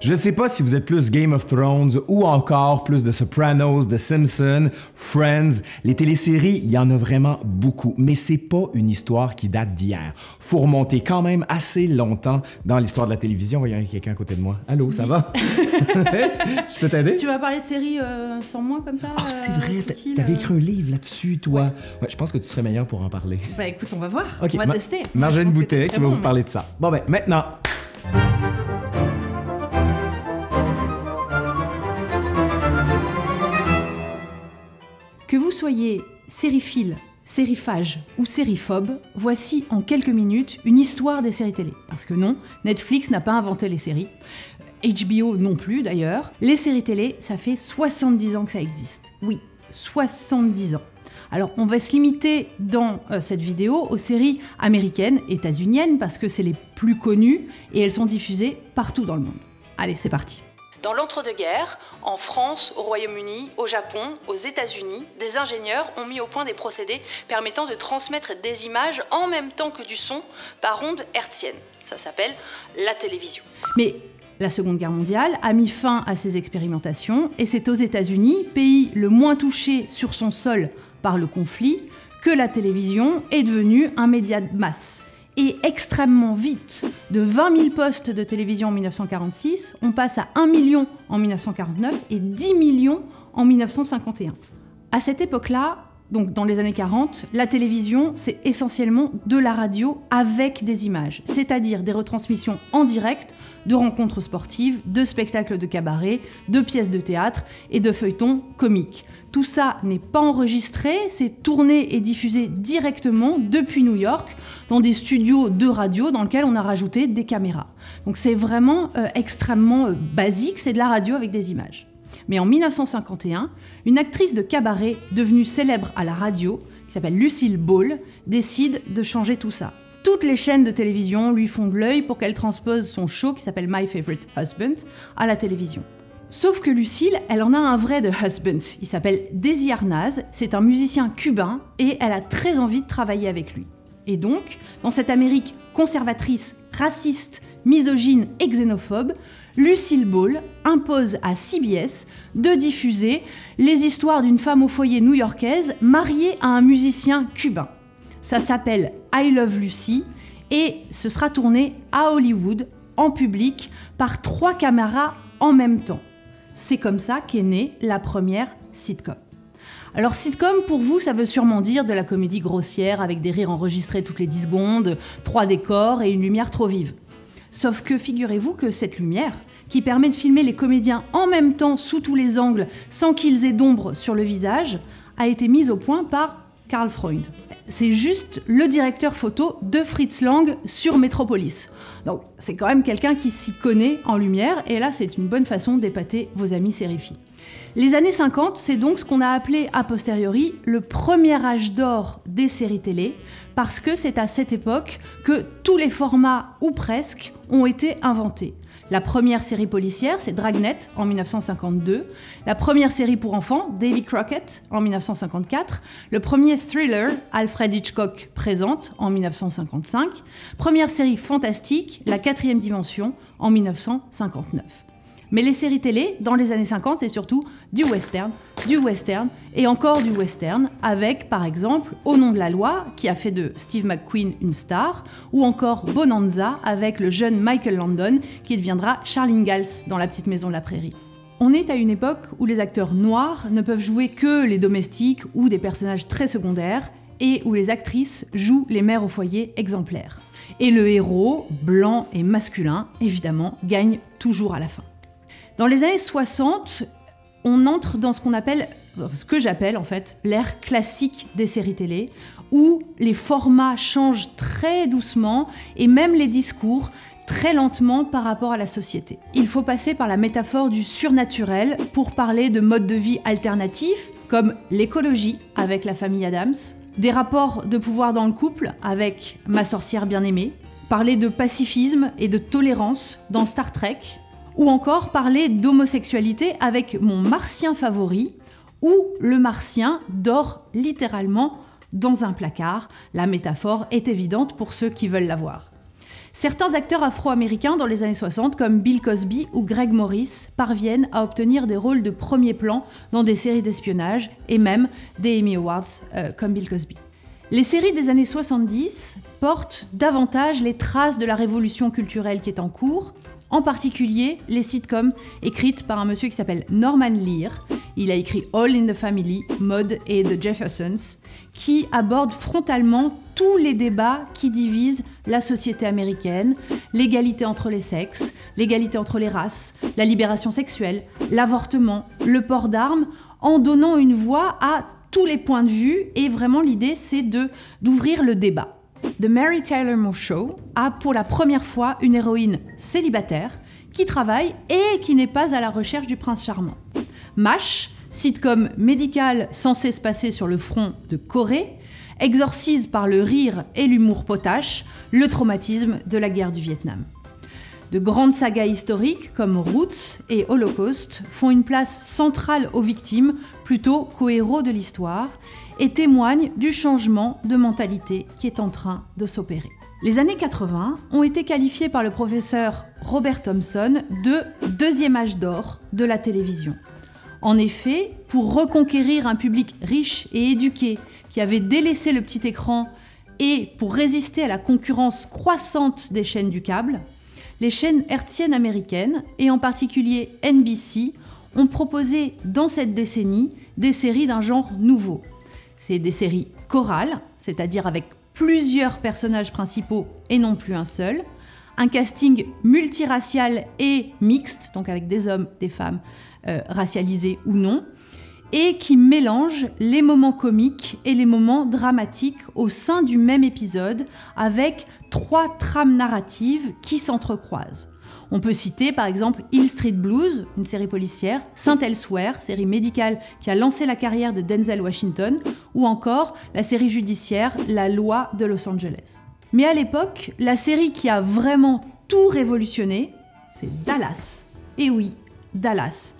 Je sais pas si vous êtes plus Game of Thrones ou encore plus de Sopranos, de Simpsons, Friends. Les téléséries, il y en a vraiment beaucoup, mais c'est pas une histoire qui date d'hier. Faut remonter quand même assez longtemps dans l'histoire de la télévision. Il y a quelqu'un à côté de moi. Allô, ça va? Je peux t'aider? Tu vas parler de séries euh, sans moi comme ça Oh, c'est euh, vrai, t'avais euh? écrit un livre là-dessus, toi. Ouais, je pense que tu serais meilleur pour en parler. Bah écoute, on va voir. Ok, on va Ma- tester. Que Boutet qui va bon, vous parler de ça. Bon ben, maintenant, vous soyez sériephile, sériephage ou sériphobe, voici en quelques minutes une histoire des séries télé. Parce que non, Netflix n'a pas inventé les séries. HBO non plus d'ailleurs. Les séries télé, ça fait 70 ans que ça existe. Oui, 70 ans. Alors on va se limiter dans euh, cette vidéo aux séries américaines, états-uniennes, parce que c'est les plus connues et elles sont diffusées partout dans le monde. Allez, c'est parti. Dans l'entre-deux-guerres, en France, au Royaume-Uni, au Japon, aux États-Unis, des ingénieurs ont mis au point des procédés permettant de transmettre des images en même temps que du son par ondes hertziennes. Ça s'appelle la télévision. Mais la Seconde Guerre mondiale a mis fin à ces expérimentations et c'est aux États-Unis, pays le moins touché sur son sol par le conflit, que la télévision est devenue un média de masse. Et extrêmement vite, de 20 000 postes de télévision en 1946, on passe à 1 million en 1949 et 10 millions en 1951. À cette époque-là, donc dans les années 40, la télévision, c'est essentiellement de la radio avec des images, c'est-à-dire des retransmissions en direct de rencontres sportives, de spectacles de cabaret, de pièces de théâtre et de feuilletons comiques. Tout ça n'est pas enregistré, c'est tourné et diffusé directement depuis New York dans des studios de radio dans lesquels on a rajouté des caméras. Donc c'est vraiment euh, extrêmement euh, basique, c'est de la radio avec des images. Mais en 1951, une actrice de cabaret devenue célèbre à la radio, qui s'appelle Lucille Ball, décide de changer tout ça. Toutes les chaînes de télévision lui font de l'œil pour qu'elle transpose son show qui s'appelle My Favorite Husband à la télévision. Sauf que Lucille, elle en a un vrai de husband. Il s'appelle Desi Arnaz, c'est un musicien cubain et elle a très envie de travailler avec lui. Et donc, dans cette Amérique conservatrice, raciste, misogyne et xénophobe, Lucille Ball impose à CBS de diffuser les histoires d'une femme au foyer new-yorkaise mariée à un musicien cubain. Ça s'appelle I Love Lucy et ce sera tourné à Hollywood, en public, par trois caméras en même temps. C'est comme ça qu'est née la première sitcom. Alors sitcom, pour vous, ça veut sûrement dire de la comédie grossière avec des rires enregistrés toutes les 10 secondes, trois décors et une lumière trop vive. Sauf que figurez-vous que cette lumière, qui permet de filmer les comédiens en même temps sous tous les angles sans qu'ils aient d'ombre sur le visage, a été mise au point par Karl Freund. C'est juste le directeur photo de Fritz Lang sur Metropolis. Donc c'est quand même quelqu'un qui s'y connaît en lumière, et là c'est une bonne façon d'épater vos amis sériphiles. Les années 50, c'est donc ce qu'on a appelé a posteriori le premier âge d'or des séries télé, parce que c'est à cette époque que tous les formats, ou presque, ont été inventés. La première série policière, c'est Dragnet en 1952. La première série pour enfants, Davy Crockett en 1954. Le premier thriller, Alfred Hitchcock présente en 1955. Première série fantastique, La quatrième dimension en 1959. Mais les séries télé, dans les années 50, c'est surtout du western, du western et encore du western, avec par exemple Au nom de la loi, qui a fait de Steve McQueen une star, ou encore Bonanza, avec le jeune Michael Landon, qui deviendra Charles Ingalls dans La petite maison de la prairie. On est à une époque où les acteurs noirs ne peuvent jouer que les domestiques ou des personnages très secondaires, et où les actrices jouent les mères au foyer exemplaires. Et le héros, blanc et masculin, évidemment, gagne toujours à la fin. Dans les années 60, on entre dans ce qu'on appelle, ce que j'appelle en fait, l'ère classique des séries télé, où les formats changent très doucement et même les discours très lentement par rapport à la société. Il faut passer par la métaphore du surnaturel pour parler de modes de vie alternatifs comme l'écologie avec la famille Adams, des rapports de pouvoir dans le couple avec ma sorcière bien-aimée, parler de pacifisme et de tolérance dans Star Trek, ou encore parler d'homosexualité avec mon martien favori, où le martien dort littéralement dans un placard. La métaphore est évidente pour ceux qui veulent la voir. Certains acteurs afro-américains dans les années 60, comme Bill Cosby ou Greg Morris, parviennent à obtenir des rôles de premier plan dans des séries d'espionnage et même des Emmy Awards, euh, comme Bill Cosby. Les séries des années 70 portent davantage les traces de la révolution culturelle qui est en cours, en particulier les sitcoms écrites par un monsieur qui s'appelle Norman Lear. Il a écrit All in the Family, Mode et The Jeffersons, qui abordent frontalement tous les débats qui divisent la société américaine, l'égalité entre les sexes, l'égalité entre les races, la libération sexuelle, l'avortement, le port d'armes, en donnant une voix à tous les points de vue et vraiment l'idée c'est de d'ouvrir le débat. The Mary Tyler Moore Show a pour la première fois une héroïne célibataire qui travaille et qui n'est pas à la recherche du prince charmant. MASH, sitcom médical censé se passer sur le front de Corée, exorcise par le rire et l'humour potache le traumatisme de la guerre du Vietnam. De grandes sagas historiques comme Roots et Holocaust font une place centrale aux victimes plutôt qu'aux héros de l'histoire et témoignent du changement de mentalité qui est en train de s'opérer. Les années 80 ont été qualifiées par le professeur Robert Thompson de deuxième âge d'or de la télévision. En effet, pour reconquérir un public riche et éduqué qui avait délaissé le petit écran et pour résister à la concurrence croissante des chaînes du câble, les chaînes hertziennes américaines, et en particulier NBC, ont proposé dans cette décennie des séries d'un genre nouveau. C'est des séries chorales, c'est-à-dire avec plusieurs personnages principaux et non plus un seul, un casting multiracial et mixte, donc avec des hommes, des femmes, euh, racialisés ou non, et qui mélange les moments comiques et les moments dramatiques au sein du même épisode avec trois trames narratives qui s'entrecroisent. On peut citer par exemple Hill Street Blues, une série policière, Saint Elsewhere, série médicale qui a lancé la carrière de Denzel Washington, ou encore la série judiciaire La loi de Los Angeles. Mais à l'époque, la série qui a vraiment tout révolutionné, c'est Dallas. Et oui, Dallas.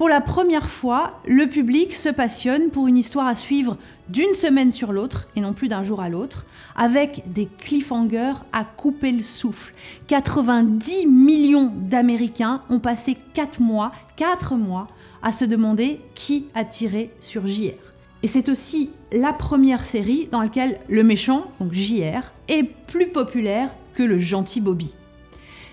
Pour la première fois, le public se passionne pour une histoire à suivre d'une semaine sur l'autre et non plus d'un jour à l'autre, avec des cliffhangers à couper le souffle. 90 millions d'Américains ont passé 4 mois, 4 mois, à se demander qui a tiré sur JR. Et c'est aussi la première série dans laquelle le méchant, donc JR, est plus populaire que le gentil Bobby.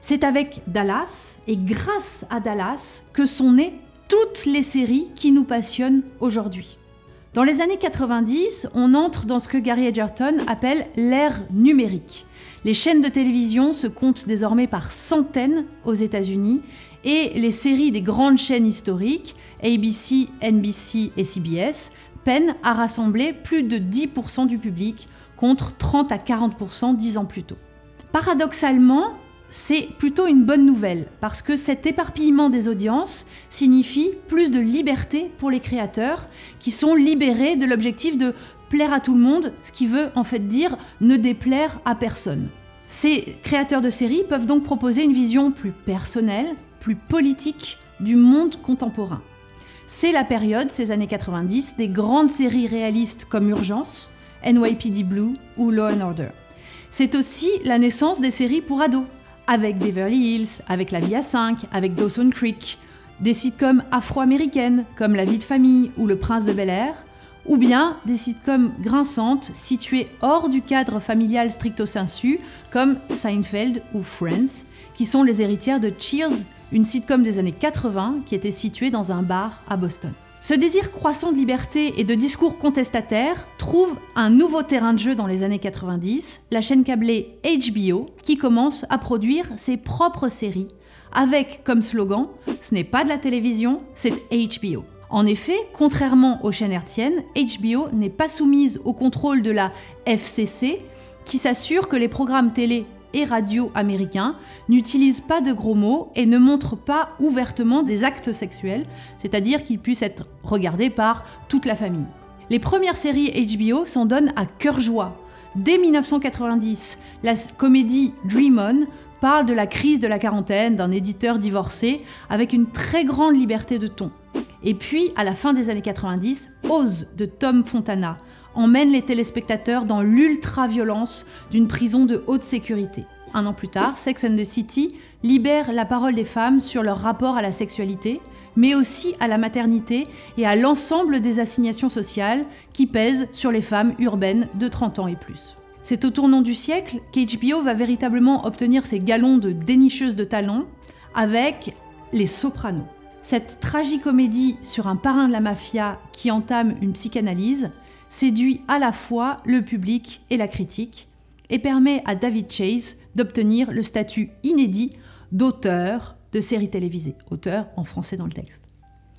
C'est avec Dallas et grâce à Dallas que sont nés toutes les séries qui nous passionnent aujourd'hui. Dans les années 90, on entre dans ce que Gary Edgerton appelle l'ère numérique. Les chaînes de télévision se comptent désormais par centaines aux États-Unis et les séries des grandes chaînes historiques, ABC, NBC et CBS, peinent à rassembler plus de 10% du public contre 30 à 40% dix ans plus tôt. Paradoxalement, c'est plutôt une bonne nouvelle, parce que cet éparpillement des audiences signifie plus de liberté pour les créateurs, qui sont libérés de l'objectif de plaire à tout le monde, ce qui veut en fait dire ne déplaire à personne. Ces créateurs de séries peuvent donc proposer une vision plus personnelle, plus politique du monde contemporain. C'est la période, ces années 90, des grandes séries réalistes comme Urgence, NYPD Blue ou Law and Order. C'est aussi la naissance des séries pour ados, avec Beverly Hills, avec La Vie à 5, avec Dawson Creek, des sitcoms afro-américaines comme La vie de famille ou Le prince de Bel Air, ou bien des sitcoms grinçantes situées hors du cadre familial stricto sensu comme Seinfeld ou Friends, qui sont les héritières de Cheers, une sitcom des années 80 qui était située dans un bar à Boston. Ce désir croissant de liberté et de discours contestataires trouve un nouveau terrain de jeu dans les années 90, la chaîne câblée HBO qui commence à produire ses propres séries avec comme slogan Ce n'est pas de la télévision, c'est HBO. En effet, contrairement aux chaînes hertziennes, HBO n'est pas soumise au contrôle de la FCC qui s'assure que les programmes télé et radio américains n'utilisent pas de gros mots et ne montrent pas ouvertement des actes sexuels, c'est-à-dire qu'ils puissent être regardés par toute la famille. Les premières séries HBO s'en donnent à cœur joie. Dès 1990, la comédie Dream On parle de la crise de la quarantaine d'un éditeur divorcé avec une très grande liberté de ton. Et puis, à la fin des années 90, Ose de Tom Fontana emmène les téléspectateurs dans l'ultra-violence d'une prison de haute sécurité. un an plus tard, Sex and the City libère la parole des femmes sur leur rapport à la sexualité, mais aussi à la maternité et à l'ensemble des assignations sociales qui pèsent sur les femmes urbaines de 30 ans et plus. C'est au tournant du siècle qu'HBO va véritablement obtenir ses galons de dénicheuse de talent avec Les Sopranos. Cette tragicomédie sur un parrain de la mafia qui entame une psychanalyse séduit à la fois le public et la critique et permet à David Chase d'obtenir le statut inédit d'auteur de séries télévisées, auteur en français dans le texte.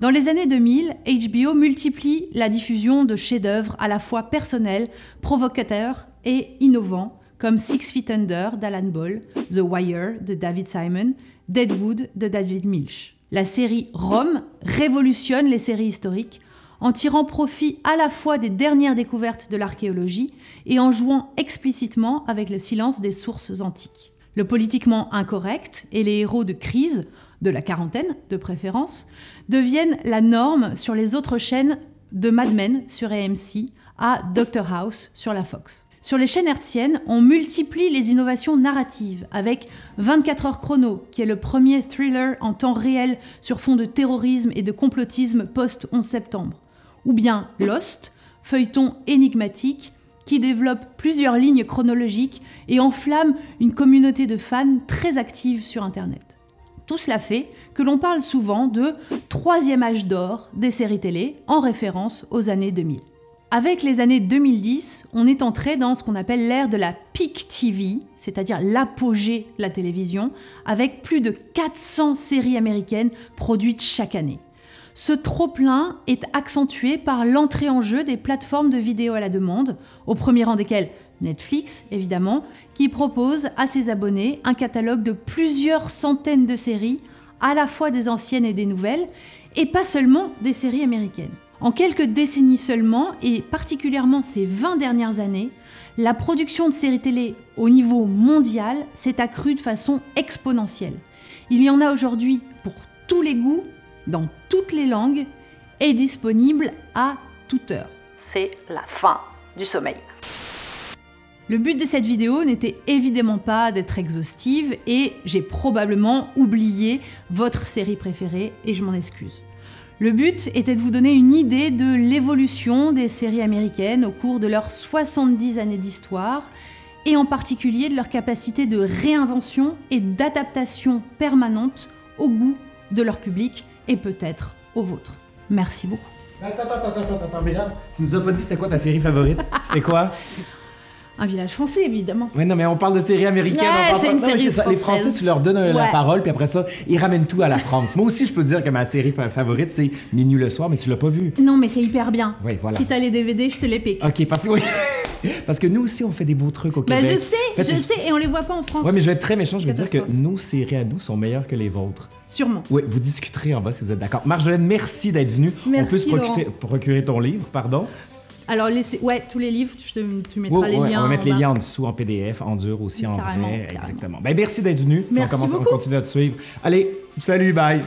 Dans les années 2000, HBO multiplie la diffusion de chefs-d'œuvre à la fois personnels, provocateurs et innovants, comme Six Feet Under d'Alan Ball, The Wire de David Simon, Deadwood de David Milch. La série Rome révolutionne les séries historiques en tirant profit à la fois des dernières découvertes de l'archéologie et en jouant explicitement avec le silence des sources antiques. Le politiquement incorrect et les héros de crise, de la quarantaine de préférence, deviennent la norme sur les autres chaînes de Mad Men sur AMC à Doctor House sur la Fox. Sur les chaînes hertziennes, on multiplie les innovations narratives avec 24 heures chrono, qui est le premier thriller en temps réel sur fond de terrorisme et de complotisme post-11 septembre. Ou bien Lost, feuilleton énigmatique qui développe plusieurs lignes chronologiques et enflamme une communauté de fans très active sur Internet. Tout cela fait que l'on parle souvent de troisième âge d'or des séries télé en référence aux années 2000. Avec les années 2010, on est entré dans ce qu'on appelle l'ère de la peak TV, c'est-à-dire l'apogée de la télévision, avec plus de 400 séries américaines produites chaque année. Ce trop-plein est accentué par l'entrée en jeu des plateformes de vidéo à la demande, au premier rang desquelles Netflix, évidemment, qui propose à ses abonnés un catalogue de plusieurs centaines de séries, à la fois des anciennes et des nouvelles, et pas seulement des séries américaines. En quelques décennies seulement, et particulièrement ces 20 dernières années, la production de séries télé au niveau mondial s'est accrue de façon exponentielle. Il y en a aujourd'hui pour tous les goûts, dans toutes les langues, et disponible à toute heure. C'est la fin du sommeil. Le but de cette vidéo n'était évidemment pas d'être exhaustive et j'ai probablement oublié votre série préférée et je m'en excuse. Le but était de vous donner une idée de l'évolution des séries américaines au cours de leurs 70 années d'histoire et en particulier de leur capacité de réinvention et d'adaptation permanente au goût de leur public et peut-être au vôtre. Merci beaucoup. Attends, attends, attends, attends, mais là, tu nous as pas dit c'était quoi ta série favorite? C'était quoi? Un village français, évidemment. Oui, non, mais on parle de séries américaines. Ouais, on parle une non, série ça. Les. Français, tu leur donnes la parole, puis après ça, ils ramènent tout à la France. Moi aussi, je peux te dire que ma série fa- favorite, c'est Minuit le soir, mais tu l'as pas vu. Non, mais c'est hyper bien. Oui, voilà. Si t'as les DVD, je te les pique. Ok, parce que, oui. parce que nous aussi, on fait des beaux trucs au Bah, Québec. je sais, je sais, et on les voit pas en France. Ouais, mais je vais être très méchant, je vais dire que nos séries à nous sont meilleures que les vôtres. Sûrement. Oui, vous discuterez en bas si vous êtes d'accord. Marjolaine, merci d'être venue. on Merci, peut se procurer ton livre, pardon. Alors, laissez... ouais, tous les livres, te... tu mettras Ouais, les ouais, liens. on va mettre les bas. liens en dessous en PDF, en dur aussi, en vrai. carrément. Exactement. Ben, merci d'être venu. Merci on commence, on beaucoup. continue à te suivre. Allez, salut, bye.